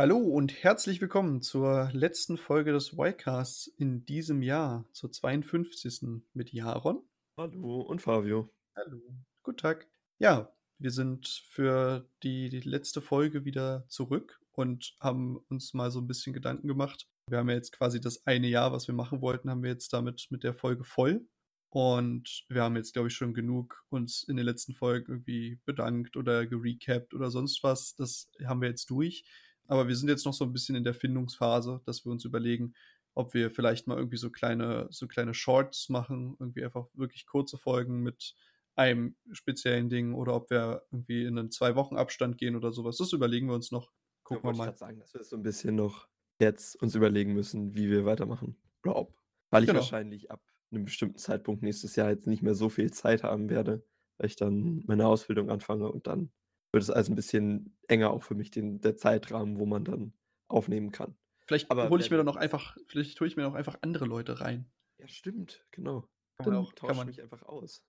Hallo und herzlich willkommen zur letzten Folge des Ycasts in diesem Jahr, zur 52. mit Jaron. Hallo und Fabio. Hallo. Guten Tag. Ja, wir sind für die, die letzte Folge wieder zurück und haben uns mal so ein bisschen Gedanken gemacht. Wir haben ja jetzt quasi das eine Jahr, was wir machen wollten, haben wir jetzt damit mit der Folge voll. Und wir haben jetzt, glaube ich, schon genug uns in den letzten Folgen irgendwie bedankt oder gerecapt oder sonst was. Das haben wir jetzt durch. Aber wir sind jetzt noch so ein bisschen in der Findungsphase, dass wir uns überlegen, ob wir vielleicht mal irgendwie so kleine, so kleine Shorts machen, irgendwie einfach wirklich kurze Folgen mit einem speziellen Ding oder ob wir irgendwie in einen zwei Wochen Abstand gehen oder sowas. Das überlegen wir uns noch. Gucken ja, wir mal. Ich sagen, dass wir so ein bisschen noch jetzt uns überlegen müssen, wie wir weitermachen. Oder ob. Weil ich genau. wahrscheinlich ab einem bestimmten Zeitpunkt nächstes Jahr jetzt nicht mehr so viel Zeit haben werde, weil ich dann meine Ausbildung anfange und dann wird es also ein bisschen enger auch für mich, den, der Zeitrahmen, wo man dann aufnehmen kann. Vielleicht hole ich mir dann noch einfach, vielleicht hole ich mir noch einfach andere Leute rein. Ja, stimmt, genau. Kann dann auch, tausche mich einfach aus.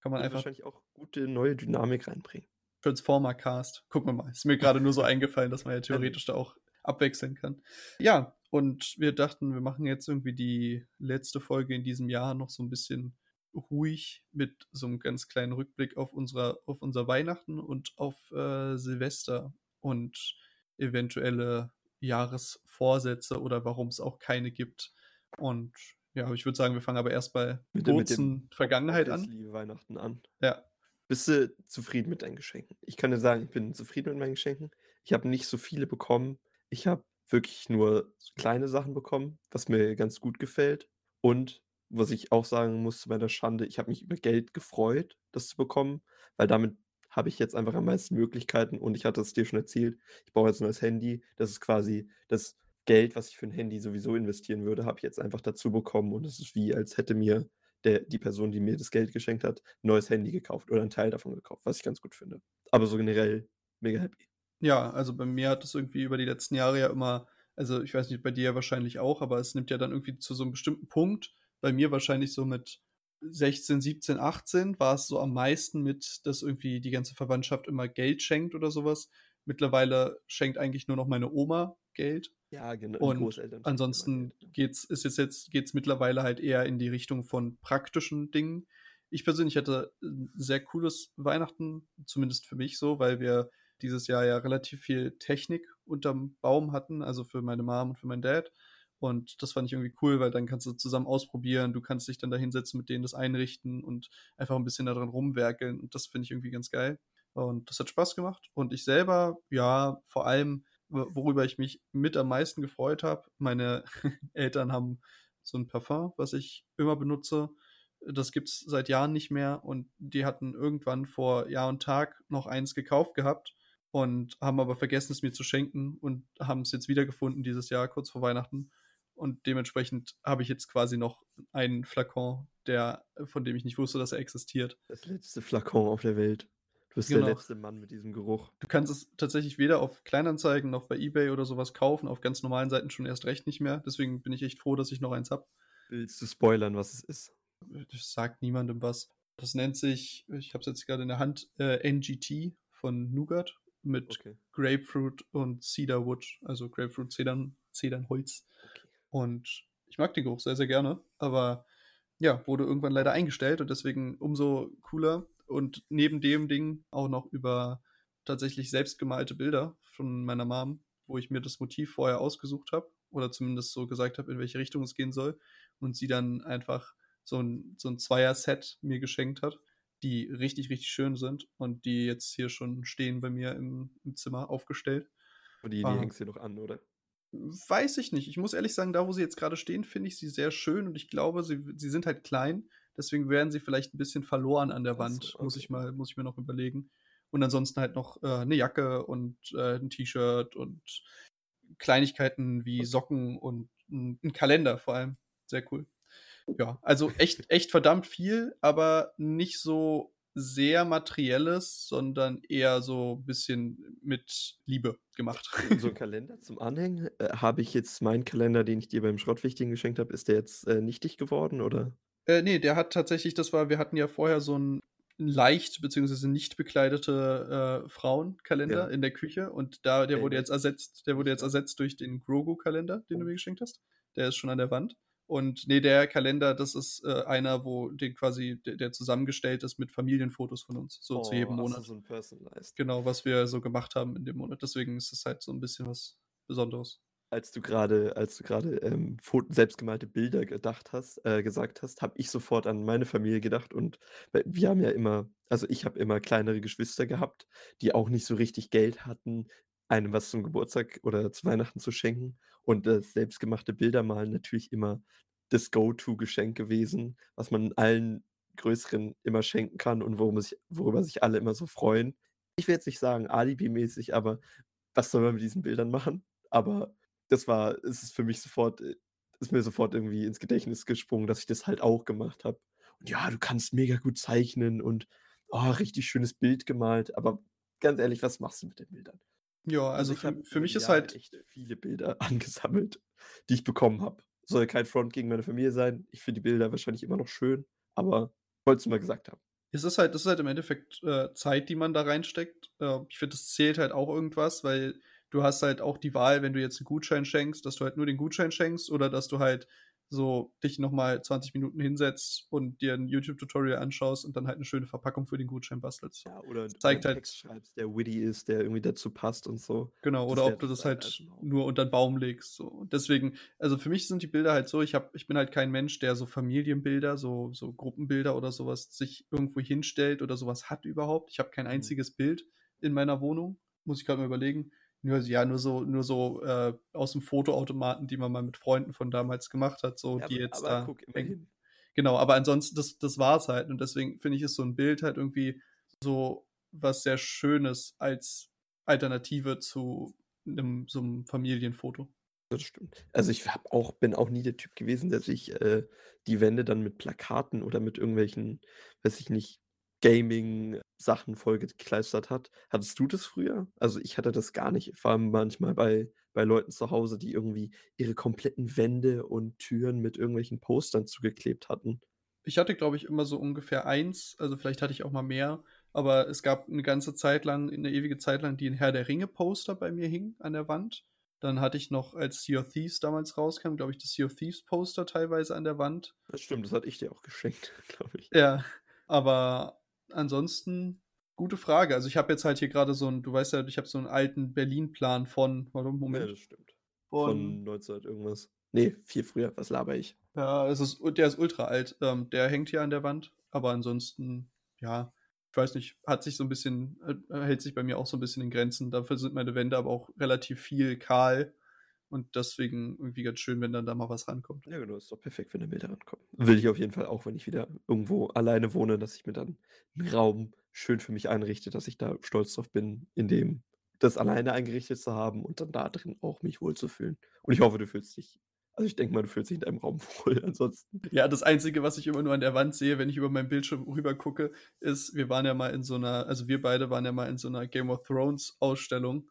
Kann man einfach wahrscheinlich auch gute neue Dynamik reinbringen. Transformer Cast. Gucken wir mal. Ist mir gerade nur so eingefallen, dass man ja theoretisch da auch abwechseln kann. Ja, und wir dachten, wir machen jetzt irgendwie die letzte Folge in diesem Jahr noch so ein bisschen ruhig mit so einem ganz kleinen Rückblick auf, unsere, auf unser Weihnachten und auf äh, Silvester und eventuelle Jahresvorsätze oder warum es auch keine gibt. Und ja, ich würde sagen, wir fangen aber erst bei mit, kurzen mit dem Vergangenheit an. Weihnachten an. Ja. Bist du zufrieden mit deinen Geschenken? Ich kann dir sagen, ich bin zufrieden mit meinen Geschenken. Ich habe nicht so viele bekommen. Ich habe wirklich nur kleine Sachen bekommen, was mir ganz gut gefällt. Und was ich auch sagen muss zu meiner Schande, ich habe mich über Geld gefreut, das zu bekommen, weil damit habe ich jetzt einfach am meisten Möglichkeiten und ich hatte es dir schon erzählt, ich brauche jetzt ein neues Handy. Das ist quasi das Geld, was ich für ein Handy sowieso investieren würde, habe ich jetzt einfach dazu bekommen und es ist wie, als hätte mir der, die Person, die mir das Geld geschenkt hat, ein neues Handy gekauft oder einen Teil davon gekauft, was ich ganz gut finde. Aber so generell mega happy. Ja, also bei mir hat es irgendwie über die letzten Jahre ja immer, also ich weiß nicht, bei dir wahrscheinlich auch, aber es nimmt ja dann irgendwie zu so einem bestimmten Punkt, bei mir wahrscheinlich so mit 16, 17, 18 war es so am meisten mit, dass irgendwie die ganze Verwandtschaft immer Geld schenkt oder sowas. Mittlerweile schenkt eigentlich nur noch meine Oma Geld. Ja, genau. Und ansonsten geht's, ist es jetzt, geht's mittlerweile halt eher in die Richtung von praktischen Dingen. Ich persönlich hatte ein sehr cooles Weihnachten, zumindest für mich so, weil wir dieses Jahr ja relativ viel Technik unterm Baum hatten, also für meine Mom und für meinen Dad. Und das fand ich irgendwie cool, weil dann kannst du zusammen ausprobieren, du kannst dich dann da hinsetzen, mit denen das einrichten und einfach ein bisschen daran rumwerkeln. Und das finde ich irgendwie ganz geil. Und das hat Spaß gemacht. Und ich selber, ja, vor allem, worüber ich mich mit am meisten gefreut habe, meine Eltern haben so ein Parfum, was ich immer benutze. Das gibt es seit Jahren nicht mehr. Und die hatten irgendwann vor Jahr und Tag noch eins gekauft gehabt und haben aber vergessen, es mir zu schenken und haben es jetzt wiedergefunden dieses Jahr, kurz vor Weihnachten. Und dementsprechend habe ich jetzt quasi noch einen Flakon, der, von dem ich nicht wusste, dass er existiert. Das letzte Flakon auf der Welt. Du bist genau. der letzte Mann mit diesem Geruch. Du kannst es tatsächlich weder auf Kleinanzeigen noch bei Ebay oder sowas kaufen, auf ganz normalen Seiten schon erst recht nicht mehr. Deswegen bin ich echt froh, dass ich noch eins habe. Willst du spoilern, was es ist? Das sagt niemandem was. Das nennt sich, ich habe es jetzt gerade in der Hand, äh, NGT von Nougat mit okay. Grapefruit und Cedarwood, also Grapefruit, Zedern, Zedernholz. Okay. Und ich mag den Geruch sehr, sehr gerne, aber ja, wurde irgendwann leider eingestellt und deswegen umso cooler. Und neben dem Ding auch noch über tatsächlich selbstgemalte Bilder von meiner Mom, wo ich mir das Motiv vorher ausgesucht habe oder zumindest so gesagt habe, in welche Richtung es gehen soll. Und sie dann einfach so ein, so ein Zweier-Set mir geschenkt hat, die richtig, richtig schön sind und die jetzt hier schon stehen bei mir im, im Zimmer aufgestellt. Und die, die ah. hängst du noch an, oder? Weiß ich nicht. Ich muss ehrlich sagen, da wo sie jetzt gerade stehen, finde ich sie sehr schön und ich glaube, sie, sie sind halt klein. Deswegen werden sie vielleicht ein bisschen verloren an der Wand, so, okay. muss ich mal, muss ich mir noch überlegen. Und ansonsten halt noch äh, eine Jacke und äh, ein T-Shirt und Kleinigkeiten wie Socken und ein, ein Kalender vor allem. Sehr cool. Ja, also echt, echt verdammt viel, aber nicht so sehr materielles, sondern eher so ein bisschen mit Liebe gemacht. So ein Kalender zum Anhängen. Äh, habe ich jetzt meinen Kalender, den ich dir beim Schrottwichtigen geschenkt habe, ist der jetzt äh, nichtig geworden oder? Äh, nee, der hat tatsächlich, das war, wir hatten ja vorher so ein leicht beziehungsweise nicht bekleidete äh, Frauenkalender Ja. in der Küche und da der Ey, wurde jetzt ersetzt, der wurde jetzt ersetzt durch den Grogu-Kalender, den du mir geschenkt hast. Der ist schon an der Wand. Und nee, der Kalender, das ist äh, einer, wo den quasi, der, der zusammengestellt ist mit Familienfotos von uns, so zu jedem Oh, so, Monat. so ein Personalized. Genau, was wir so gemacht haben in dem Monat. Deswegen ist es halt so ein bisschen was Besonderes. Als du gerade, als du gerade ähm, selbstgemalte Bilder gedacht hast, äh, gesagt hast, habe ich sofort an meine Familie gedacht und wir haben ja immer, also ich habe immer kleinere Geschwister gehabt, die auch nicht so richtig Geld hatten, einem was zum Geburtstag oder zu Weihnachten zu schenken und das selbstgemachte Bilder malen natürlich immer das Go-To-Geschenk gewesen, was man allen Größeren immer schenken kann und worüber sich, worüber sich alle immer so freuen. Ich will jetzt nicht sagen Alibi-mäßig, aber was soll man mit diesen Bildern machen? Aber das war, es ist für mich sofort, äh, ist mir sofort irgendwie ins Gedächtnis gesprungen, dass ich das halt auch gemacht habe. Und ja, du kannst mega gut zeichnen und oh, richtig schönes Bild gemalt. Aber ganz ehrlich, was machst du mit den Bildern? Ja, also ich für, für mich ist Jahre halt, echt viele Bilder angesammelt, die ich bekommen habe. Soll kein Front gegen meine Familie sein. Ich finde die Bilder wahrscheinlich immer noch schön, aber wollte es mal gesagt haben. es ist halt, das ist halt im Endeffekt äh, Zeit, die man da reinsteckt. Äh, ich finde, das zählt halt auch irgendwas, weil du hast halt auch die Wahl, wenn du jetzt einen Gutschein schenkst, dass du halt nur den Gutschein schenkst oder dass du halt so dich nochmal 20 Minuten hinsetzt und dir ein YouTube-Tutorial anschaust und dann halt eine schöne Verpackung für den Gutschein bastelst. Ja, oder, zeigt oder einen halt- Text schreibst, der witty ist, der irgendwie dazu passt und so. Genau, Das oder ob du das das halt als ein Haupt. nur unter den Baum legst. So. Und deswegen, also für mich sind die Bilder halt so, ich, hab, ich bin halt kein Mensch, der so Familienbilder, so, so Gruppenbilder oder sowas sich irgendwo hinstellt oder sowas hat überhaupt. Ich habe kein Mhm. einziges Bild in meiner Wohnung. Muss ich gerade mal überlegen. Nur, ja, nur so, nur so äh, aus dem Fotoautomaten, die man mal mit Freunden von damals gemacht hat, so Ja, die aber- jetzt aber da guck, immerhin. Genau, aber ansonsten, das, das war es halt. Und deswegen finde ich, ist so ein Bild halt irgendwie so was sehr Schönes als Alternative zu einem, so einem Familienfoto. Das stimmt. Also ich hab auch, bin auch nie der Typ gewesen, der sich äh, die Wände dann mit Plakaten oder mit irgendwelchen, weiß ich nicht, Gaming-Sachen vollgekleistert hat. Hattest du das früher? Also ich hatte das gar nicht. Vor allem manchmal bei, bei Leuten zu Hause, die irgendwie ihre kompletten Wände und Türen mit irgendwelchen Postern zugeklebt hatten. Ich hatte, glaube ich, immer so ungefähr eins, also vielleicht hatte ich auch mal mehr, aber es gab eine ganze Zeit lang, eine ewige Zeit lang, die ein Herr der Ringe-Poster bei mir hing an der Wand. Dann hatte ich noch, als Sea of Thieves damals rauskam, glaube ich, das Sea of Thieves-Poster teilweise an der Wand. Das stimmt, das hatte ich dir auch geschenkt, glaube ich. Ja, aber ansonsten, gute Frage. Also ich habe jetzt halt hier gerade so ein, du weißt ja, ich habe so einen alten Berlin-Plan von, warte, Ja, Moment, das stimmt. von, Von 1900 irgendwas. Nee, viel früher. Was laber ich? ja, es ist, der ist ultra alt. Ähm, der hängt hier an der Wand, aber ansonsten, ja, ich weiß nicht, hat sich so ein bisschen, äh, hält sich bei mir auch so ein bisschen in Grenzen. Dafür sind meine Wände aber auch relativ viel kahl und deswegen irgendwie ganz schön, wenn dann da mal was rankommt. Ja, genau, ist doch perfekt, wenn da Bilder rankommen. Will ich auf jeden Fall auch, wenn ich wieder irgendwo alleine wohne, dass ich mir dann einen Raum schön für mich einrichte, dass ich da stolz drauf bin, in dem das alleine eingerichtet zu haben und dann da drin auch mich wohlzufühlen. Und ich hoffe, du fühlst dich, also ich denke mal, du fühlst dich in deinem Raum wohl. Ansonsten, Ja, das Einzige, was ich immer nur an der Wand sehe, wenn ich über meinen Bildschirm rüber gucke, ist, wir waren ja mal in so einer, also wir beide waren ja mal in so einer Game of Thrones Ausstellung,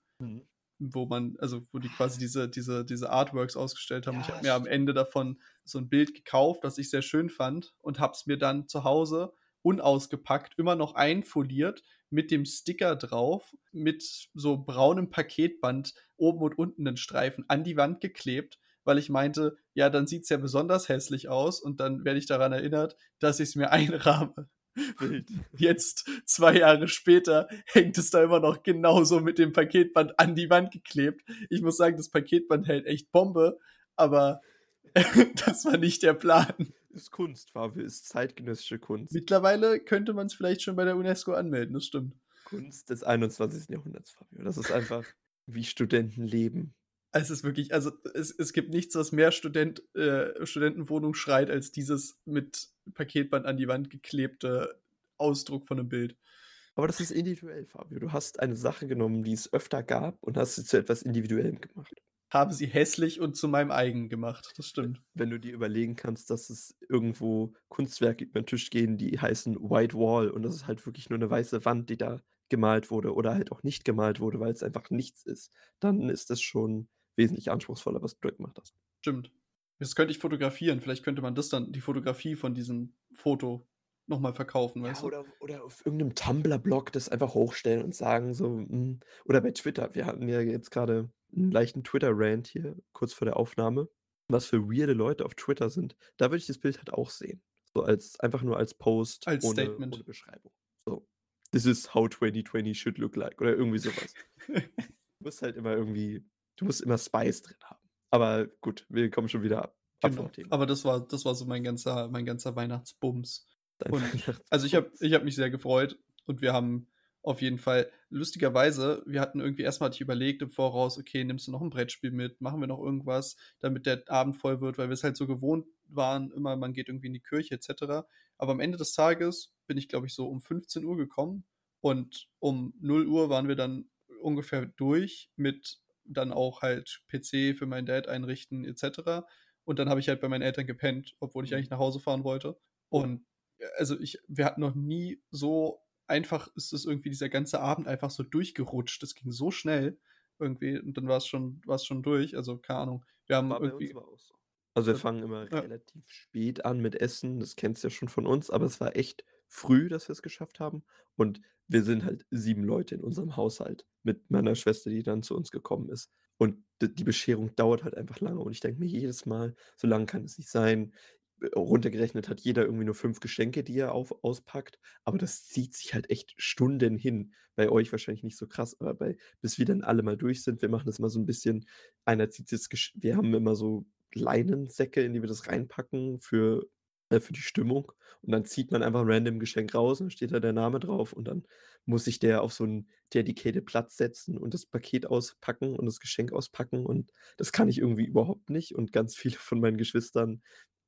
wo man, also wo die quasi diese, diese, diese Artworks ausgestellt haben. ich Ja, habe mir am. Ende davon so ein Bild gekauft, das ich sehr schön fand und habe es mir dann zu Hause unausgepackt, immer noch einfoliert, mit dem Sticker drauf, mit so braunem Paketband oben und unten einen Streifen an die Wand geklebt, weil ich meinte, ja, dann sieht es ja besonders hässlich aus und dann werde ich daran erinnert, dass ich es mir einrahme. Wild. Jetzt, zwei Jahre später, hängt es da immer noch genauso mit dem Paketband an die Wand geklebt. Ich muss sagen, das Paketband hält echt Bombe, aber das war nicht der Plan. Ist Kunst, Fabio, ist zeitgenössische Kunst. Mittlerweile könnte man es vielleicht schon bei der UNESCO anmelden, das stimmt. Kunst des 21. Jahrhunderts, Fabio. Das ist einfach, wie Studenten leben. Es ist wirklich, also es, es gibt nichts, was mehr Student, äh, Studentenwohnung schreit, als dieses mit Paketband an die Wand geklebte Ausdruck von einem Bild. Aber das ist individuell, Fabio. Du hast eine Sache genommen, die es öfter gab und hast sie zu etwas Individuellem gemacht. Habe sie hässlich und zu meinem eigen gemacht, das stimmt. Wenn du dir überlegen kannst, dass es irgendwo Kunstwerke über den Tisch gehen, die heißen White Wall und das ist halt wirklich nur eine weiße Wand, die da gemalt wurde oder halt auch nicht gemalt wurde, weil es einfach nichts ist, dann ist das schon wesentlich anspruchsvoller, was du gemacht hast. Stimmt. Das könnte ich fotografieren. Vielleicht könnte man das dann, die Fotografie von diesem Foto nochmal verkaufen, Ja, weißt du? oder oder auf irgendeinem Tumblr-Blog das einfach hochstellen und sagen so, hm oder bei Twitter. Wir hatten ja jetzt grade 'n leichten Twitter-Rant hier kurz vor der Aufnahme, was für weirde Leute auf Twitter sind. Da würde ich das Bild halt auch sehen. So als einfach nur als Post Als ohne Statement. ohne Beschreibung. So: „This is how 2020 should look like“ oder irgendwie so was. Du musst halt immer irgendwie du musst immer Spice drin haben. Aber gut, wir kommen schon wieder ab Genau. Aber das war das war so mein ganzer mein ganzer Weihnachtsbums. Und also, ich habe ich habe mich sehr gefreut und wir haben auf jeden Fall lustigerweise, wir hatten irgendwie erst mal hatte ich überlegt im Voraus: „Okay, nimmst du noch 'n Brettspiel mit? Machen wir noch irgendwas, damit der Abend voll wird?“ Weil wir's halt so gewohnt waren, immer man geht irgendwie in die Kirche et cetera. Aber am Ende des Tages bin ich, glaube ich, so um 15:00 gekommen und um 0:00 waren wir dann ungefähr durch mit dann auch halt PC für meinen Dad einrichten et cetera. Und dann habe ich halt bei meinen Eltern gepennt, obwohl ich Mhm. eigentlich nach Hause fahren wollte. Und, äh, also, ich wir hatten noch nie so einfach ist es irgendwie dieser ganze Abend einfach so durchgerutscht. Das ging so schnell irgendwie und dann war's schon war's schon durch. Also, keine Ahnung. Wir haben War irgendwie so. Also, wir fangen immer ja. relativ spät an mit Essen, das kennst du ja schon von uns, aber es war echt früh, dass wir's geschafft haben. Und wir sind halt 7 Leute in unserem Haushalt mit meiner Schwester, die dann zu uns gekommen ist. Und die Bescherung dauert halt einfach lange und ich denke mir jedes Mal: „So lang kann es nicht sein.“ Äh, runtergerechnet hat jeder irgendwie nur 5 Geschenke, die er auf auspackt, aber das zieht sich halt echt Stunden hin. Bei euch wahrscheinlich nicht so krass, aber bei bis wir dann alle mal durch sind wir machen das immer so 'n bisschen einer zieht Gesch wir haben immer so Leinensäcke, in die wir das reinpacken für äh, für die Stimmung. Und dann zieht man einfach random 'n Geschenk raus und dann steht da der Name drauf und dann muss sich der auf so 'n dedicated Platz setzen und das Paket auspacken und das Geschenk auspacken und das kann ich irgendwie überhaupt nicht. Und ganz viele von meinen Geschwistern,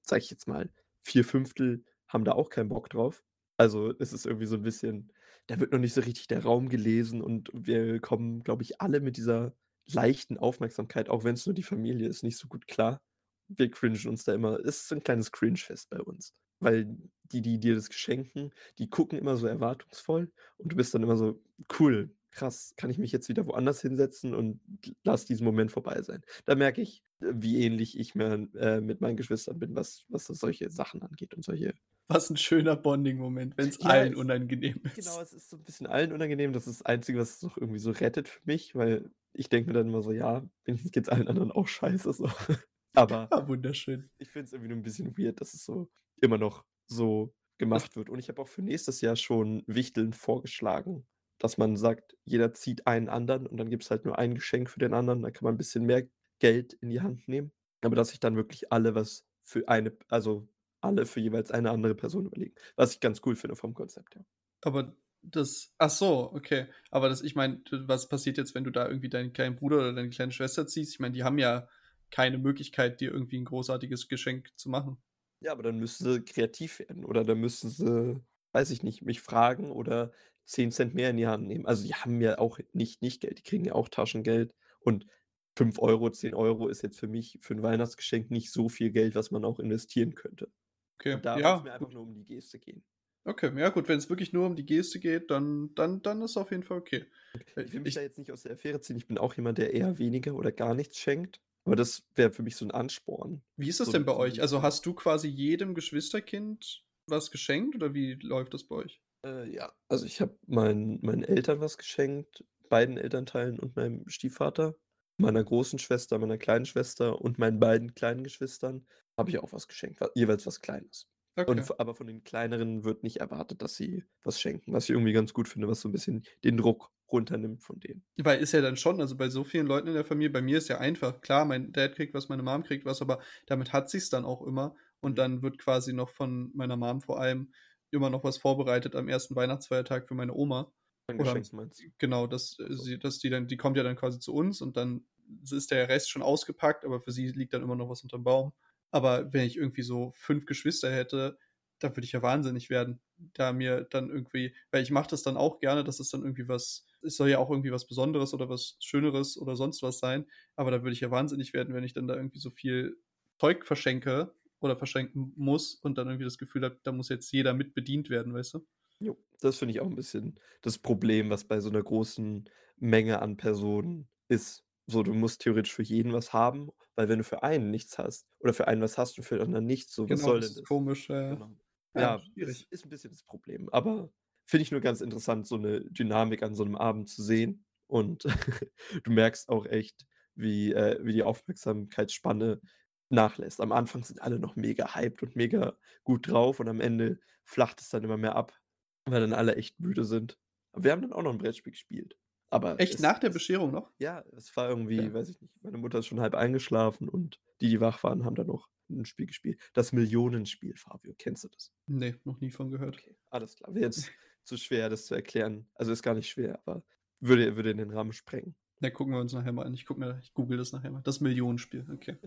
sage ich jetzt mal, 4/5 haben da auch keinen Bock drauf. Also, es ist irgendwie so 'n bisschen da wird noch nicht so richtig der Raum gelesen und wir kommen, glaube ich, alle mit dieser leichten Aufmerksamkeit, auch wenn's nur die Familie ist, nicht so gut klar. Wir cringen uns da immer es ist so 'n kleines Cringe-Fest bei uns, weil die, die dir das schenken, die gucken immer so erwartungsvoll und du bist dann immer so: „Cool, krass, kann ich mich jetzt wieder woanders hinsetzen und lass diesen Moment vorbei sein.“ Da merke ich, wie ähnlich ich mir äh, mit meinen Geschwistern bin, was was so solche Sachen angeht und solche Was 'n schöner Bonding-Moment, wenn's Ja, allen es unangenehm genau, ist. es ist so 'n bisschen allen unangenehm. Das ist das Einzige, was es noch irgendwie so rettet für mich, weil ich denke mir dann immer so: „Ja, wenigstens geht's allen anderen auch scheiße so.“ Aber Ah, wunderschön. ich finde es irgendwie nur 'n bisschen weird, dass es so immer noch so gemacht wird. Und ich habe auch für nächstes Jahr schon Wichteln vorgeschlagen, dass man sagt, jeder zieht einen anderen und dann gibt's halt nur ein Geschenk für den anderen. Dann kann man 'n bisschen mehr Geld in die Hand nehmen. Aber dass sich dann wirklich alle was für eine also, alle für jeweils eine andere Person überlegen, was ich ganz cool finde vom Konzept her. Aber das ach so, okay. Aber das ich meine, was passiert jetzt, wenn du da irgendwie deinen kleinen Bruder oder deine kleine Schwester ziehst? Ich meine, die haben ja keine Möglichkeit, dir irgendwie 'n großartiges Geschenk zu machen. Ja, aber dann müssten sie kreativ werden oder dann müssten sie, weiß ich nicht, mich fragen oder 10 mehr in die Hand nehmen. Also, die haben ja auch nicht nicht Geld, die kriegen ja auch Taschengeld und 5 €, 10 € ist jetzt für mich für 'n Weihnachtsgeschenk nicht so viel Geld, was man auch investieren könnte. Okay, Und da ja, mir einfach gut. nur um die Geste gehen. Okay, ja gut, wenn's wirklich nur um die Geste geht, dann dann dann ist auf jeden Fall okay. Ich will mich da ich jetzt nicht aus der Affäre ziehen. Ich bin auch jemand, der eher weniger oder gar nichts schenkt, aber das wäre für mich so 'n Ansporn. Wie ist das So denn bei euch? Also, hast du quasi jedem Geschwisterkind was geschenkt oder wie läuft das bei euch? Äh, ja, also, ich habe meinen meinen Eltern was geschenkt, beiden Elternteilen und meinem Stiefvater. Meiner großen Schwester, meiner kleinen Schwester und meinen beiden kleinen Geschwistern habe ich auch was geschenkt, jeweils was Kleines. Und Okay. v aber von den Kleineren wird nicht erwartet, dass sie was schenken, was ich irgendwie ganz gut finde, was so 'n bisschen den Druck runternimmt von denen. Weil ist ja dann schon also, bei so vielen Leuten in der Familie bei mir ist ja einfach, klar, mein Dad kriegt was, meine Mom kriegt was, aber damit hat sich's dann auch immer. Und Mhm. dann wird quasi noch von meiner Mom vor allem immer noch was vorbereitet am 1. Weihnachtsfeiertag für meine Oma. An Oder Geschenken meinst du? genau, dass, äh, so. sie dass die dann die kommt ja dann quasi zu uns und dann ist der Rest schon ausgepackt, aber für sie liegt dann immer noch was unterm Baum. Aber wenn ich irgendwie so 5 Geschwister hätte, da würde ich ja wahnsinnig werden, da mir dann irgendwie weil ich mache das dann auch gerne, dass es dann irgendwie was es soll ja auch irgendwie was Besonderes oder was Schöneres oder sonst was sein, aber da würde ich ja wahnsinnig werden, wenn ich dann da irgendwie so viel Zeug verschenke oder verschenken muss und dann irgendwie das Gefühl habe, da muss jetzt jeder mit bedient werden, weißt du? Jo, das finde ich auch 'n bisschen das Problem, was bei so 'ner großen Menge an Personen ist. So, du musst theoretisch für jeden was haben, weil wenn du für einen nichts hast oder für einen was hast und für den anderen nichts, so, was Genau, soll das denn ist das? komisch, ja, ja. Genau. Ja, ja ist, ist ein bisschen das Problem. Aber finde ich nur ganz interessant, so eine Dynamik an so einem Abend zu sehen. Und du merkst auch echt, wie, äh, wie die Aufmerksamkeitsspanne nachlässt. Am Anfang sind alle noch mega hyped und mega gut drauf und am Ende flacht es dann immer mehr ab, weil dann alle echt müde sind. Aber wir haben dann auch noch ein Brettspiel gespielt. Aber echt es, nach der Bescherung noch? Ja, es war irgendwie, ja. weiß ich nicht, meine Mutter ist schon halb eingeschlafen und die, die wach waren, haben dann noch ein Spiel gespielt. Das Millionenspiel, Fabio. Kennst du das? Nee, noch nie von gehört. Okay, alles klar. Wäre jetzt zu schwer, das zu erklären. Also ist gar nicht schwer, aber würde, würde in den Rahmen sprengen. Na, gucken wir uns nachher mal an. Ich guck mir, ich google das nachher mal. Das Millionenspiel, okay.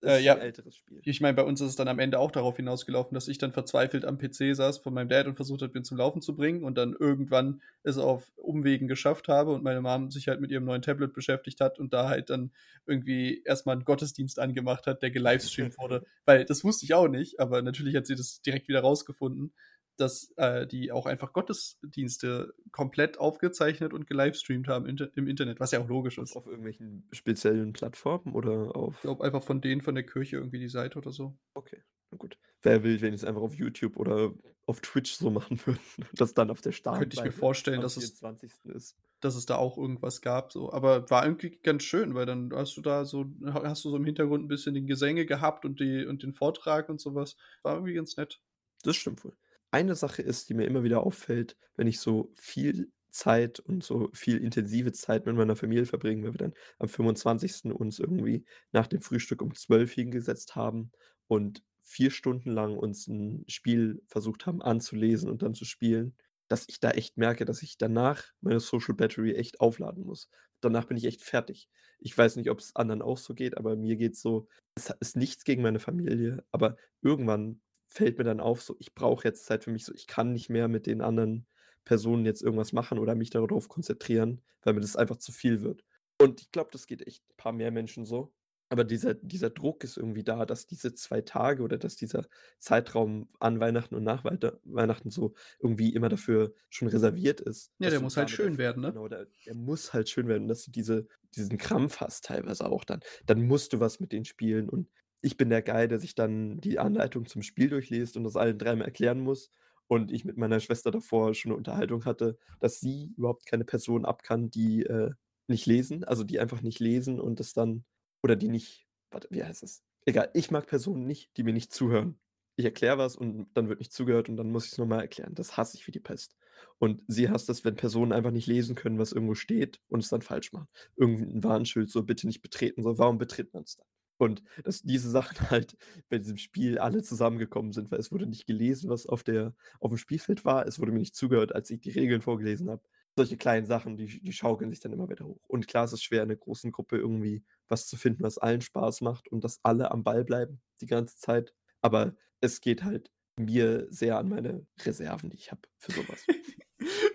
Das äh, ja. ein älteres Spiel. Ich meine, bei uns ist es dann am Ende auch darauf hinausgelaufen, dass ich dann verzweifelt am PC saß von meinem Dad und versucht habe, ihn zum Laufen zu bringen und dann irgendwann es auf Umwegen geschafft habe und meine Mom sich halt mit ihrem neuen Tablet beschäftigt hat und da halt dann irgendwie erstmal einen Gottesdienst angemacht hat, der gelivestreamt wurde. Weil das wusste ich auch nicht, aber natürlich hat sie das direkt wieder rausgefunden dass äh, die auch einfach Gottesdienste komplett aufgezeichnet und gelivestreamt haben inter im Internet, was ja auch logisch ist. Auf irgendwelchen speziellen Plattformen oder auf. Ich glaube einfach von denen von der Kirche irgendwie die Seite oder so. Okay, na gut. Wer will, wenn ich es einfach auf YouTube oder auf Twitch so machen würde, das dann auf der Start. Könnte ich mir vorstellen, dass es, ist. dass es da auch irgendwas gab. So. Aber war irgendwie ganz schön, weil dann hast du da so, hast du so im Hintergrund ein bisschen die Gesänge gehabt und, die, und den Vortrag und sowas. War irgendwie ganz nett. Das stimmt wohl eine Sache ist, die mir immer wieder auffällt, wenn ich so viel Zeit und so viel intensive Zeit mit meiner Familie verbringen, weil wir dann am 25. uns irgendwie nach dem Frühstück um 12 hingesetzt haben und vier Stunden lang uns ein Spiel versucht haben anzulesen und dann zu spielen, dass ich da echt merke, dass ich danach meine Social Battery echt aufladen muss. Danach bin ich echt fertig. Ich weiß nicht, ob es anderen auch so geht, aber mir geht so, es ist nichts gegen meine Familie, aber irgendwann fällt mir dann auf, so, ich brauche jetzt Zeit für mich, so, ich kann nicht mehr mit den anderen Personen jetzt irgendwas machen oder mich darauf konzentrieren, weil mir das einfach zu viel wird. Und ich glaube, das geht echt ein paar mehr Menschen so. Aber dieser, dieser Druck ist irgendwie da, dass diese zwei Tage oder dass dieser Zeitraum an Weihnachten und nach Weihnachten so irgendwie immer dafür schon reserviert ist. Ja, der muss halt schön werden, ne? Genau, der, der, muss halt schön werden, dass du diese, diesen Krampf hast teilweise auch dann. Dann musst du was mit denen spielen und ich bin der Guy, der sich dann die Anleitung zum Spiel durchliest und das allen dreimal erklären muss. Und ich mit meiner Schwester davor schon eine Unterhaltung hatte, dass sie überhaupt keine Person ab kann, die äh, nicht lesen, also die einfach nicht lesen und das dann, oder die nicht, warte, wie heißt es? Egal, ich mag Personen nicht, die mir nicht zuhören. Ich erkläre was und dann wird nicht zugehört und dann muss ich es nochmal erklären. Das hasse ich wie die Pest. Und sie hasst es, wenn Personen einfach nicht lesen können, was irgendwo steht und es dann falsch machen. Irgendein Warnschild so bitte nicht betreten, so warum betritt man es dann? Und dass diese Sachen halt bei diesem Spiel alle zusammengekommen sind, weil es wurde nicht gelesen, was auf, der, auf dem Spielfeld war. Es wurde mir nicht zugehört, als ich die Regeln vorgelesen habe. Solche kleinen Sachen, die, die schaukeln sich dann immer wieder hoch. Und klar, es ist schwer, in einer großen Gruppe irgendwie was zu finden, was allen Spaß macht und dass alle am Ball bleiben die ganze Zeit. Aber es geht halt mir sehr an meine Reserven, die ich habe für sowas.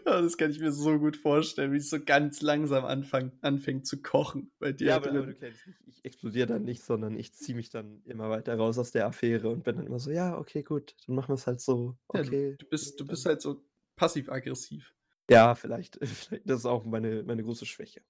Das kann ich mir so gut vorstellen, wie es so ganz langsam anfang, anfängt zu kochen bei dir. Ja, aber, aber du kennst mich. Ich explodiere dann nicht, sondern ich ziehe mich dann immer weiter raus aus der Affäre und bin dann immer so, ja, okay, gut, dann machen wir es halt so. Okay. Ja, du, bist, du bist halt so passiv-aggressiv. Ja, vielleicht, vielleicht. Das ist auch meine, meine große Schwäche.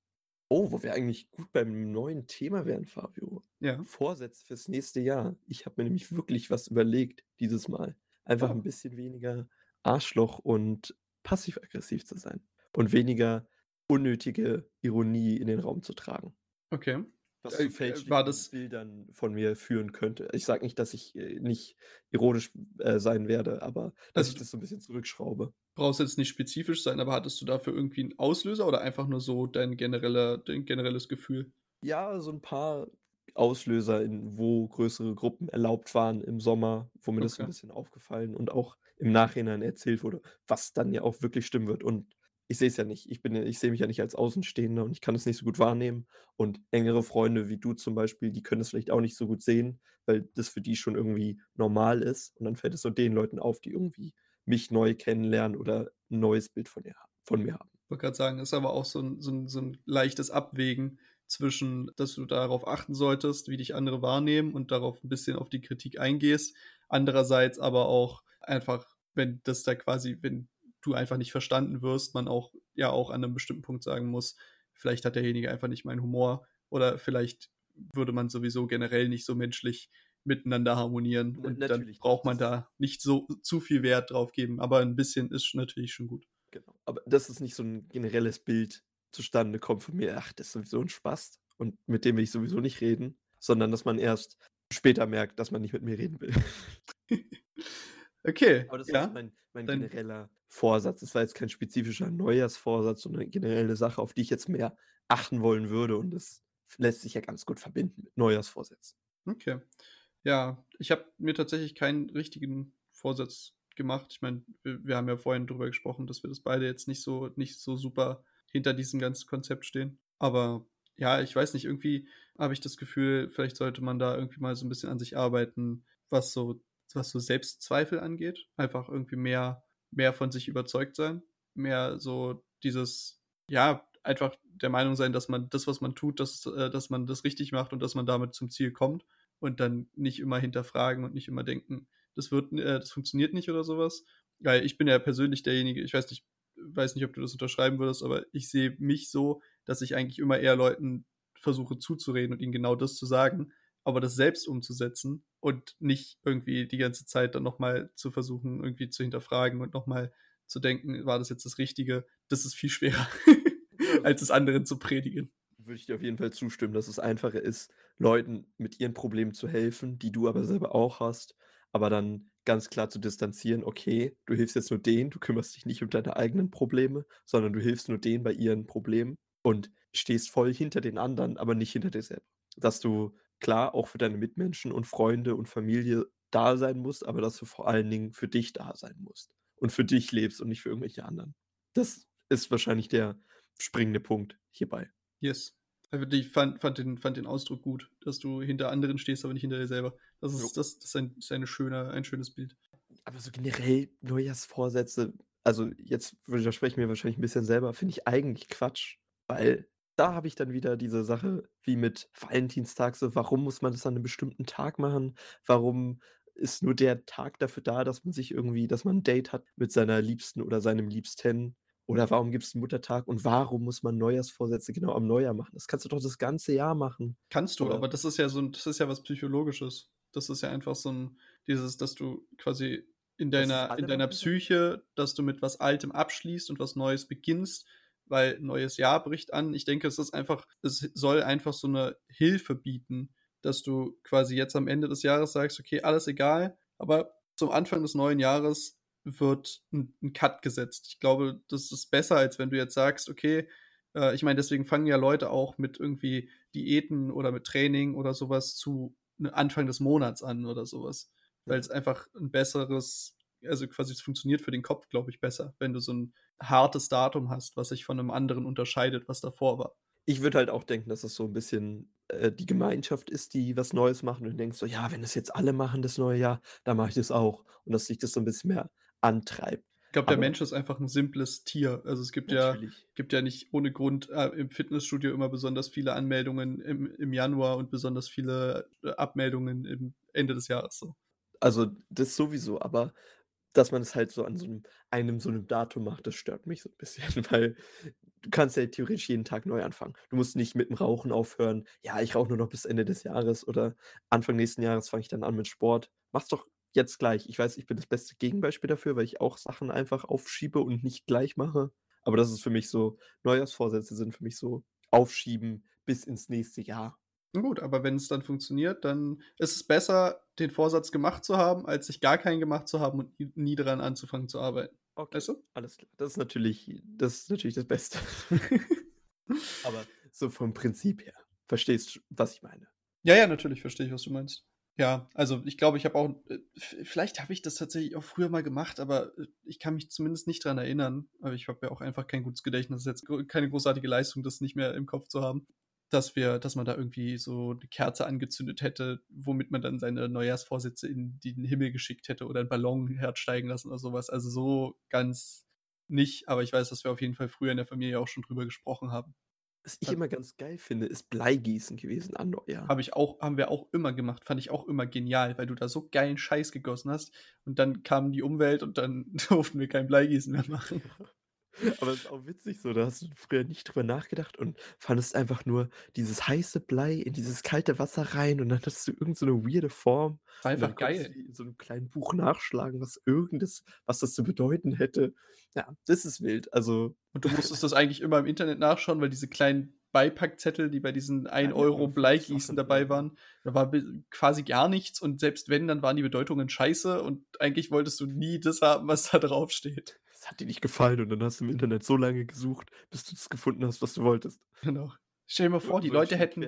Oh, wo wir eigentlich gut beim neuen Thema wären, Fabio. Ja. Vorsätze fürs nächste Jahr. Ich habe mir nämlich wirklich was überlegt dieses Mal. Einfach oh. ein bisschen weniger Arschloch und passiv-aggressiv zu sein und weniger unnötige Ironie in den Raum zu tragen. Okay. Was zu äh, fälschlichen war das Bildern von mir führen könnte. Ich sage nicht, dass ich äh, nicht ironisch äh, sein werde, aber dass also, ich das so ein bisschen zurückschraube. Brauchst jetzt nicht spezifisch sein, aber hattest du dafür irgendwie einen Auslöser oder einfach nur so dein, genereller, dein generelles Gefühl? Ja, so ein paar Auslöser, in wo größere Gruppen erlaubt waren im Sommer, wo mir okay. das so ein bisschen aufgefallen und auch im Nachhinein erzählt wurde, was dann ja auch wirklich stimmen wird. Und ich sehe es ja nicht. Ich, ich sehe mich ja nicht als Außenstehender und ich kann es nicht so gut wahrnehmen. Und engere Freunde wie du zum Beispiel, die können es vielleicht auch nicht so gut sehen, weil das für die schon irgendwie normal ist. Und dann fällt es so den Leuten auf, die irgendwie mich neu kennenlernen oder ein neues Bild von, ihr, von mir haben. Ich wollte gerade sagen, ist aber auch so ein, so, ein, so ein leichtes Abwägen zwischen, dass du darauf achten solltest, wie dich andere wahrnehmen und darauf ein bisschen auf die Kritik eingehst. Andererseits aber auch einfach, wenn das da quasi, wenn du einfach nicht verstanden wirst, man auch ja auch an einem bestimmten Punkt sagen muss, vielleicht hat derjenige einfach nicht meinen Humor oder vielleicht würde man sowieso generell nicht so menschlich miteinander harmonieren. Und dann braucht man da nicht so zu viel Wert drauf geben. Aber ein bisschen ist natürlich schon gut. Genau. Aber das ist nicht so ein generelles Bild zustande kommt von mir, ach, das ist sowieso ein Spaß und mit dem will ich sowieso nicht reden, sondern dass man erst später merkt, dass man nicht mit mir reden will. okay. Aber das ja. ist mein, mein genereller Vorsatz. Das war jetzt kein spezifischer Neujahrsvorsatz, sondern eine generelle Sache, auf die ich jetzt mehr achten wollen würde und das lässt sich ja ganz gut verbinden mit Neujahrsvorsätzen. Okay. Ja, ich habe mir tatsächlich keinen richtigen Vorsatz gemacht. Ich meine, wir, wir, haben ja vorhin darüber gesprochen, dass wir das beide jetzt nicht so, nicht so super hinter diesem ganzen Konzept stehen. Aber ja, ich weiß nicht, irgendwie habe ich das Gefühl, vielleicht sollte man da irgendwie mal so ein bisschen an sich arbeiten, was so, was so Selbstzweifel angeht. Einfach irgendwie mehr, mehr von sich überzeugt sein. Mehr so dieses, ja, einfach der Meinung sein, dass man das, was man tut, dass, äh, dass man das richtig macht und dass man damit zum Ziel kommt. Und dann nicht immer hinterfragen und nicht immer denken, das wird, äh, das funktioniert nicht oder sowas. Weil ich bin ja persönlich derjenige, ich weiß nicht, weiß nicht, ob du das unterschreiben würdest, aber ich sehe mich so, dass ich eigentlich immer eher Leuten versuche zuzureden und ihnen genau das zu sagen, aber das selbst umzusetzen und nicht irgendwie die ganze Zeit dann nochmal zu versuchen, irgendwie zu hinterfragen und nochmal zu denken, war das jetzt das Richtige? Das ist viel schwerer, als es anderen zu predigen. Würde ich dir auf jeden Fall zustimmen, dass es einfacher ist, Leuten mit ihren Problemen zu helfen, die du aber selber auch hast, aber dann ganz klar zu distanzieren, okay, du hilfst jetzt nur denen, du kümmerst dich nicht um deine eigenen Probleme, sondern du hilfst nur denen bei ihren Problemen und stehst voll hinter den anderen, aber nicht hinter dir selber. Dass du klar auch für deine Mitmenschen und Freunde und Familie da sein musst, aber dass du vor allen Dingen für dich da sein musst und für dich lebst und nicht für irgendwelche anderen. Das ist wahrscheinlich der springende Punkt hierbei. Yes. Also ich fand, fand, den, fand den Ausdruck gut, dass du hinter anderen stehst, aber nicht hinter dir selber. Das ist, das, das ist, ein, ist eine schöne, ein schönes Bild. Aber so generell Neujahrsvorsätze, also jetzt widerspreche ich mir wahrscheinlich ein bisschen selber, finde ich eigentlich Quatsch, weil da habe ich dann wieder diese Sache wie mit Valentinstag, so warum muss man das an einem bestimmten Tag machen? Warum ist nur der Tag dafür da, dass man sich irgendwie, dass man ein Date hat mit seiner Liebsten oder seinem Liebsten? Oder warum gibt es einen Muttertag und warum muss man Neujahrsvorsätze genau am Neujahr machen? Das kannst du doch das ganze Jahr machen. Kannst du, Oder? aber das ist ja so das ist ja was Psychologisches. Das ist ja einfach so ein, dieses, dass du quasi in deiner, in deiner Psyche, dass du mit was Altem abschließt und was Neues beginnst, weil neues Jahr bricht an. Ich denke, es ist einfach, es soll einfach so eine Hilfe bieten, dass du quasi jetzt am Ende des Jahres sagst, okay, alles egal, aber zum Anfang des neuen Jahres wird ein, ein, Cut gesetzt. Ich glaube, das ist besser, als wenn du jetzt sagst, okay, äh, ich meine, deswegen fangen ja Leute auch mit irgendwie Diäten oder mit Training oder sowas zu ne, Anfang des Monats an oder sowas. Weil es einfach ein besseres, also quasi es funktioniert für den Kopf, glaube ich, besser, wenn du so ein hartes Datum hast, was sich von einem anderen unterscheidet, was davor war. Ich würde halt auch denken, dass es so ein bisschen äh, die Gemeinschaft ist, die was Neues machen und denkst so, ja, wenn es jetzt alle machen das neue Jahr, dann mache ich das auch. Und dass sich das so ein bisschen mehr antreibt. Ich glaube, der Mensch ist einfach ein simples Tier. Also es gibt ja, gibt ja nicht ohne Grund äh, im Fitnessstudio immer besonders viele Anmeldungen im, im Januar und besonders viele äh, Abmeldungen im Ende des Jahres. So. Also das sowieso, aber dass man es halt so an so einem, einem so einem Datum macht, das stört mich so ein bisschen, weil du kannst ja theoretisch jeden Tag neu anfangen. Du musst nicht mit dem Rauchen aufhören. Ja, ich rauche nur noch bis Ende des Jahres oder Anfang nächsten Jahres fange ich dann an mit Sport. Mach's doch jetzt gleich. Ich weiß, ich bin das beste Gegenbeispiel dafür, weil ich auch Sachen einfach aufschiebe und nicht gleich mache. Aber das ist für mich so, Neujahrsvorsätze sind für mich so aufschieben bis ins nächste Jahr. Gut, aber wenn es dann funktioniert, dann ist es besser, den Vorsatz gemacht zu haben, als sich gar keinen gemacht zu haben und nie daran anzufangen zu arbeiten. Okay. Weißt du? Alles klar. Das ist natürlich das, ist natürlich das Beste. aber so vom Prinzip her. Verstehst du, was ich meine? Ja, ja, natürlich verstehe ich, was du meinst. Ja, also ich glaube, ich habe auch, äh, vielleicht habe ich das tatsächlich auch früher mal gemacht, aber äh, ich kann mich zumindest nicht dran erinnern. Aber ich habe ja auch einfach kein gutes Gedächtnis. Das ist jetzt keine großartige Leistung, das nicht mehr im Kopf zu haben. Dass wir, dass man da irgendwie so eine Kerze angezündet hätte, womit man dann seine Neujahrsvorsätze in den Himmel geschickt hätte oder einen Ballon hersteigen lassen oder sowas. Also so ganz nicht, aber ich weiß, dass wir auf jeden Fall früher in der Familie auch schon drüber gesprochen haben. Was ich immer ganz geil finde, ist Bleigießen gewesen an Neujahr. Habe ich auch, haben wir auch immer gemacht, fand ich auch immer genial, weil du da so geilen Scheiß gegossen hast und dann kam die Umwelt und dann durften wir kein Bleigießen mehr machen. Aber es ist auch witzig so, da hast du früher nicht drüber nachgedacht und fandest einfach nur dieses heiße Blei in dieses kalte Wasser rein und dann hattest du irgend so weirde Form War einfach geil. in so 'nem kleinen Buch nachschlagen, was irgendes was das zu bedeuten hätte. Ja, das ist wild. Also Und du musstest das eigentlich immer im Internet nachschauen, weil diese kleinen Beipackzettel, die bei diesen Ja, 1 die Euro Bleigießen dabei waren, da war quasi gar nichts und selbst wenn, dann waren die Bedeutungen scheiße und eigentlich wolltest du nie das haben, was da draufsteht. Das hat dir nicht gefallen und dann hast du im Internet so lange gesucht, bis du das gefunden hast, was du wolltest. Genau. Stell dir mal vor, die Leute hätten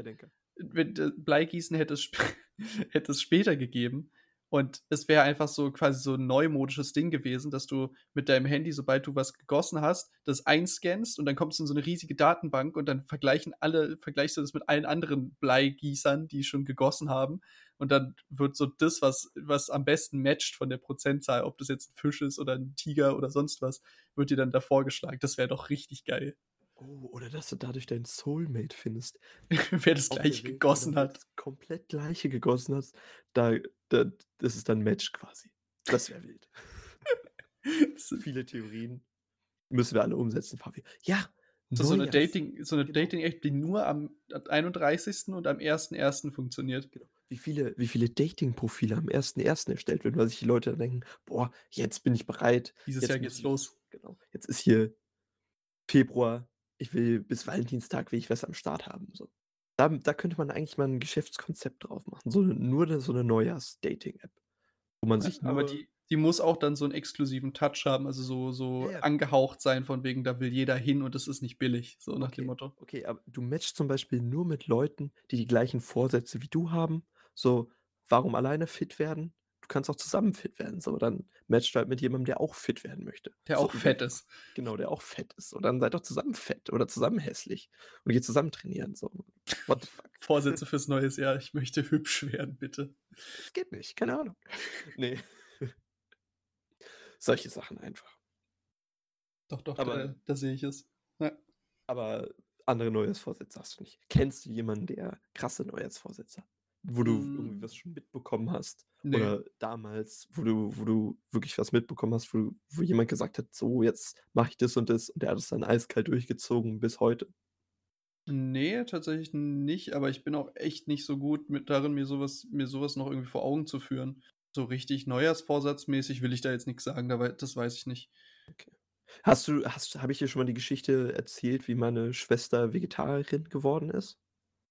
wenn d Bleigießen hätte es hätte es später gegeben und es wäre einfach so quasi so 'n neumodisches Ding gewesen, dass du mit deinem Handy, sobald du was gegossen hast, das einscannst und dann kommst du in so 'ne riesige Datenbank und dann vergleichen alle vergleichst du das mit allen anderen Bleigießern, die schon gegossen haben. Und dann wird so das, was was am besten matcht von der Prozentzahl, ob das jetzt 'n Fisch ist oder 'n Tiger oder sonst was, wird dir dann da vorgeschlagen. Das wäre doch richtig geil. Oh, oder dass du dadurch deinen Soulmate findest. Wer das Gleiche gegossen hat. komplett Gleiche gegossen hast, da da das ist dann Match quasi. Das wäre wild. Das ist Viele Theorien müssen wir alle umsetzen, Fabi. Ja, so Dating so 'ne genau. Dating-App, die nur am 31. und am 1.1. funktioniert. Genau. Wie viele wie viele Datingprofile am 1.1. erstellt werden, weil sich die Leute dann denken: „Boah, jetzt bin ich bereit. Dieses Jetzt Jahr geht's ich“ los. Genau. Jetzt ist hier Februar. Ich will bis Valentinstag will ich was am Start haben, so. Da da könnte man eigentlich mal 'n Geschäftskonzept drauf machen. So 'ne nur so 'ne Neujahrs-Dating-App, wo man Ja, sich aber die die muss auch dann so 'n exklusiven Touch haben, also so Ja, so ja. angehaucht sein von wegen, da will jeder hin und das ist nicht billig, so nach dem Okay, Motto. okay, aber du matchst zum Beispiel nur mit Leuten, die die gleichen Vorsätze wie du haben. So, warum alleine fit werden? Kannst auch zusammen fit werden. So, dann matchst du halt mit jemandem, der auch fit werden möchte. Der So auch dem fett ist. Genau, der auch fett ist. Und dann seid doch zusammen fett oder zusammen hässlich und geht zusammen trainieren, so. What the fuck? Vorsätze fürs neues Jahr: „Ich möchte hübsch werden, bitte.“ Das geht nicht, keine Ahnung. Ne. Solche Sachen einfach. Doch, doch, Aber da da sehe ich es. Ja. aber andere Neujahrsvorsätze hast du nicht. Kennst du jemanden, der krasse Neujahrsvorsätze hat, wo du irgendwie Hm. was schon mitbekommen hast? Ne. Oder damals, wo du wo du wirklich was mitbekommen hast, wo wo jemand gesagt hat: „So, jetzt mache ich das und das“ und der hat es dann eiskalt durchgezogen bis heute? Ne, tatsächlich nicht, aber ich bin auch echt nicht so gut mit darin, mir so was mir so was noch irgendwie vor Augen zu führen. So richtig neujahrsvorsatzmäßig will ich da jetzt nix sagen, das weiß ich nicht. Okay. Hast du hast habe ich dir schon mal die Geschichte erzählt, wie meine Schwester Vegetarierin geworden ist?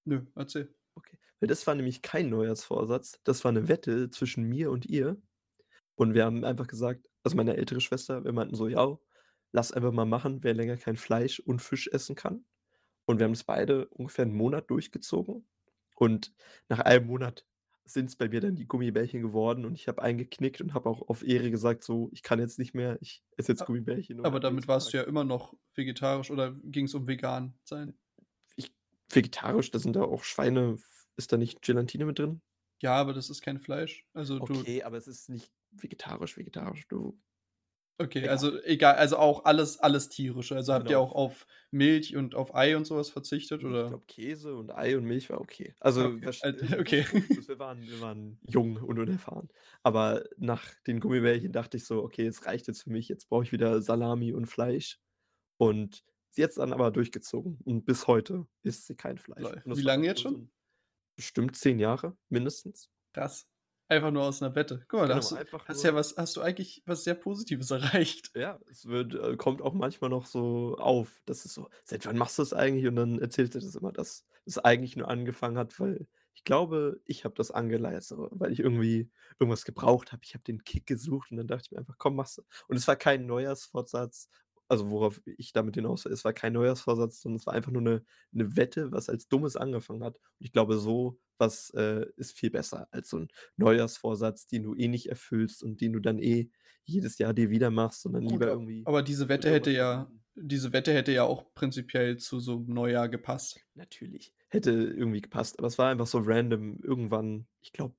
Nö, erzähl. Weil das war nämlich kein Neujahrsvorsatz. Das war 'ne Wette zwischen mir und ihr. Und wir haben einfach gesagt also meine ältere Schwester, wir meinten so: „Ja, lass einfach mal machen, wer länger kein Fleisch und Fisch essen kann.“ Und wir haben das beide ungefähr 'n Monat durchgezogen. Und nach einem Monat sind's bei mir dann die Gummibärchen geworden und ich habe eingeknickt und habe auch auf Ehre gesagt so: „Ich kann jetzt nicht mehr, ich esse jetzt Gummibärchen aber damit warst Tag.“ du ja immer noch vegetarisch oder ging's um vegan sein? Ich vegetarisch, da sind da auch Schweine ist da nicht Gelatine mit drin? Ja, aber das ist kein Fleisch. Also du Okay, aber es ist nicht vegetarisch, vegetarisch, du Okay, Egal. also egal, also auch alles alles Tierische. Also habt ihr Genau. auch auf Milch und auf Ei und so was verzichtet, Ich oder? glaube, Käse und Ei und Milch war okay. Also, Okay, wahrsch al äh, okay. wir waren wir waren jung und unerfahren. Aber nach den Gummibärchen dachte ich so: „Okay, es reicht jetzt für mich, jetzt brauche ich wieder Salami und Fleisch.“ Und sie hat's dann aber durchgezogen und bis heute isst sie kein Fleisch. Wie lange halt jetzt schon? Bestimmt 10 Jahre mindestens. Krass. Einfach nur aus 'ner Wette. Guck mal, da Genau, hast du einfach hast ja was hast du eigentlich was sehr Positives erreicht. Ja, es wird äh, kommt auch manchmal noch so auf. Das ist so: „Seit wann machst du das eigentlich?“ Und dann erzählt sie das immer, dass es eigentlich nur angefangen hat, weil ich glaube, ich habe das angeleiert, weil ich irgendwie irgendwas gebraucht habe. Ich habe den Kick gesucht und dann dachte ich mir einfach: „Komm, machst du.“ Und es war kein Neujahrsvorsatz, also worauf ich damit hinaus will, es war kein Neujahrsvorsatz, sondern es war einfach nur 'ne 'ne Wette, was als Dummes angefangen hat. Und ich glaube, so was, äh, ist viel besser als so 'n Neujahrsvorsatz, den du eh nicht erfüllst und den du dann eh jedes Jahr dir wieder machst, sondern Gut, lieber irgendwie aber diese Wette hätte ja diese Wette hätte ja auch prinzipiell zu so 'nem Neujahr gepasst. Natürlich, hätte irgendwie gepasst, aber es war einfach so random irgendwann, ich glaube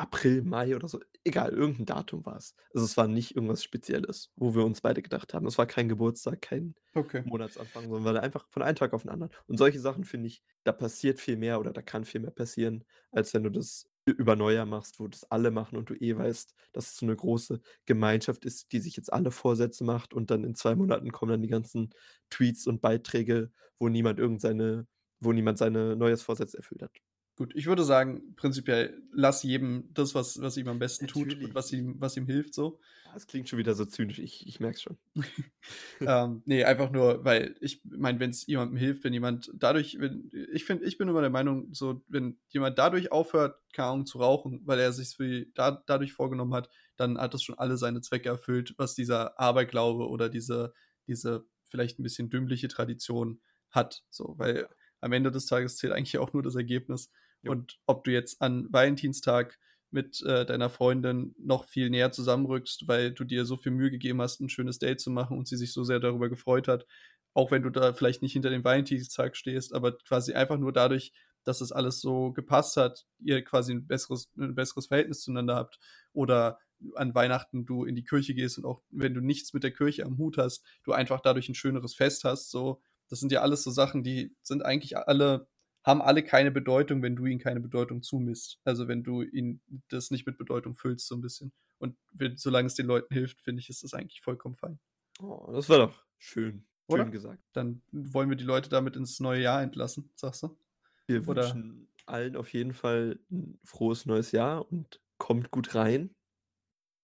April, Mai oder so, egal, irgend 'n Datum war's. Also, es war nicht irgendwas Spezielles, wo wir uns beide gedacht haben. Es war kein Geburtstag, kein Okay. Monatsanfang, sondern war einfach von einem Tag auf 'n anderen. Und solche Sachen finde ich, da passiert viel mehr oder da kann viel mehr passieren, als wenn du das über Neujahr machst, wo das alle machen und du eh weißt, dass es so eine große Gemeinschaft ist, die sich jetzt alle Vorsätze macht und dann in 2 Monaten kommen dann die ganzen Tweets und Beiträge, wo niemand irgend seine wo niemand seine Neujahrsvorsätze erfüllt hat. Gut, ich würde sagen, prinzipiell lass jedem das, was, was ihm am besten tut Natürlich. und was ihm, was ihm hilft, so. Das klingt schon wieder so zynisch, ich ich merke es schon. ähm, nee, einfach nur, weil ich meine, wenn es jemandem hilft, wenn jemand dadurch, wenn, ich finde, ich bin immer der Meinung, so, wenn jemand dadurch aufhört, keine Ahnung, zu rauchen, weil er sich da, dadurch vorgenommen hat, dann hat das schon alle seine Zwecke erfüllt, was dieser Aberglaube oder diese, diese vielleicht ein bisschen dümmliche Tradition hat. So, weil am Ende des Tages zählt eigentlich auch nur das Ergebnis. Und ob du jetzt an Valentinstag mit äh, deiner Freundin noch viel näher zusammenrückst, weil du dir so viel Mühe gegeben hast, ein schönes Date zu machen und sie sich so sehr darüber gefreut hat, auch wenn du da vielleicht nicht hinter dem Valentinstag stehst, aber quasi einfach nur dadurch, dass es alles so gepasst hat, ihr quasi ein besseres, ein besseres Verhältnis zueinander habt oder an Weihnachten du in die Kirche gehst und auch wenn du nichts mit der Kirche am Hut hast, du einfach dadurch ein schöneres Fest hast, so, das sind ja alles so Sachen, die sind eigentlich alle haben alle keine Bedeutung, wenn du ihnen keine Bedeutung zumisst. Also wenn du ihnen das nicht mit Bedeutung füllst, so ein bisschen. Und wenn, solange es den Leuten hilft, finde ich, ist das eigentlich vollkommen fein. Oh, das war doch schön. Oder? Schön gesagt. Dann wollen wir die Leute damit ins neue Jahr entlassen, sagst du? Wir Oder- wünschen allen auf jeden Fall ein frohes neues Jahr und kommt gut rein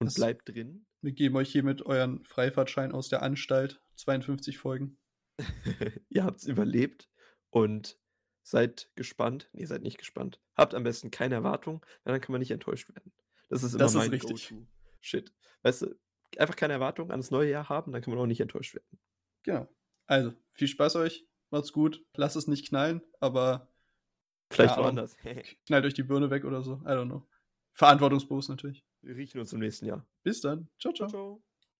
und Das- bleibt drin. Wir geben euch hiermit euren Freifahrtschein aus der Anstalt. 52 Folgen. Ihr habt's überlebt und seid gespannt. Nee, seid nicht gespannt. Habt am besten keine Erwartung, weil dann kann man nicht enttäuscht werden. Das ist immer Das ist mein richtig. Go-To-Shit. Weißt du, einfach keine Erwartung an das neue Jahr haben, dann kann man auch nicht enttäuscht werden. Genau. Also, viel Spaß euch. Macht's gut. Lasst es nicht knallen, aber Vielleicht woanders. knallt euch die Birne weg oder so. I don't know. Verantwortungsbewusst natürlich. Wir riechen uns im nächsten Jahr. Bis dann. Ciao, ciao. ciao.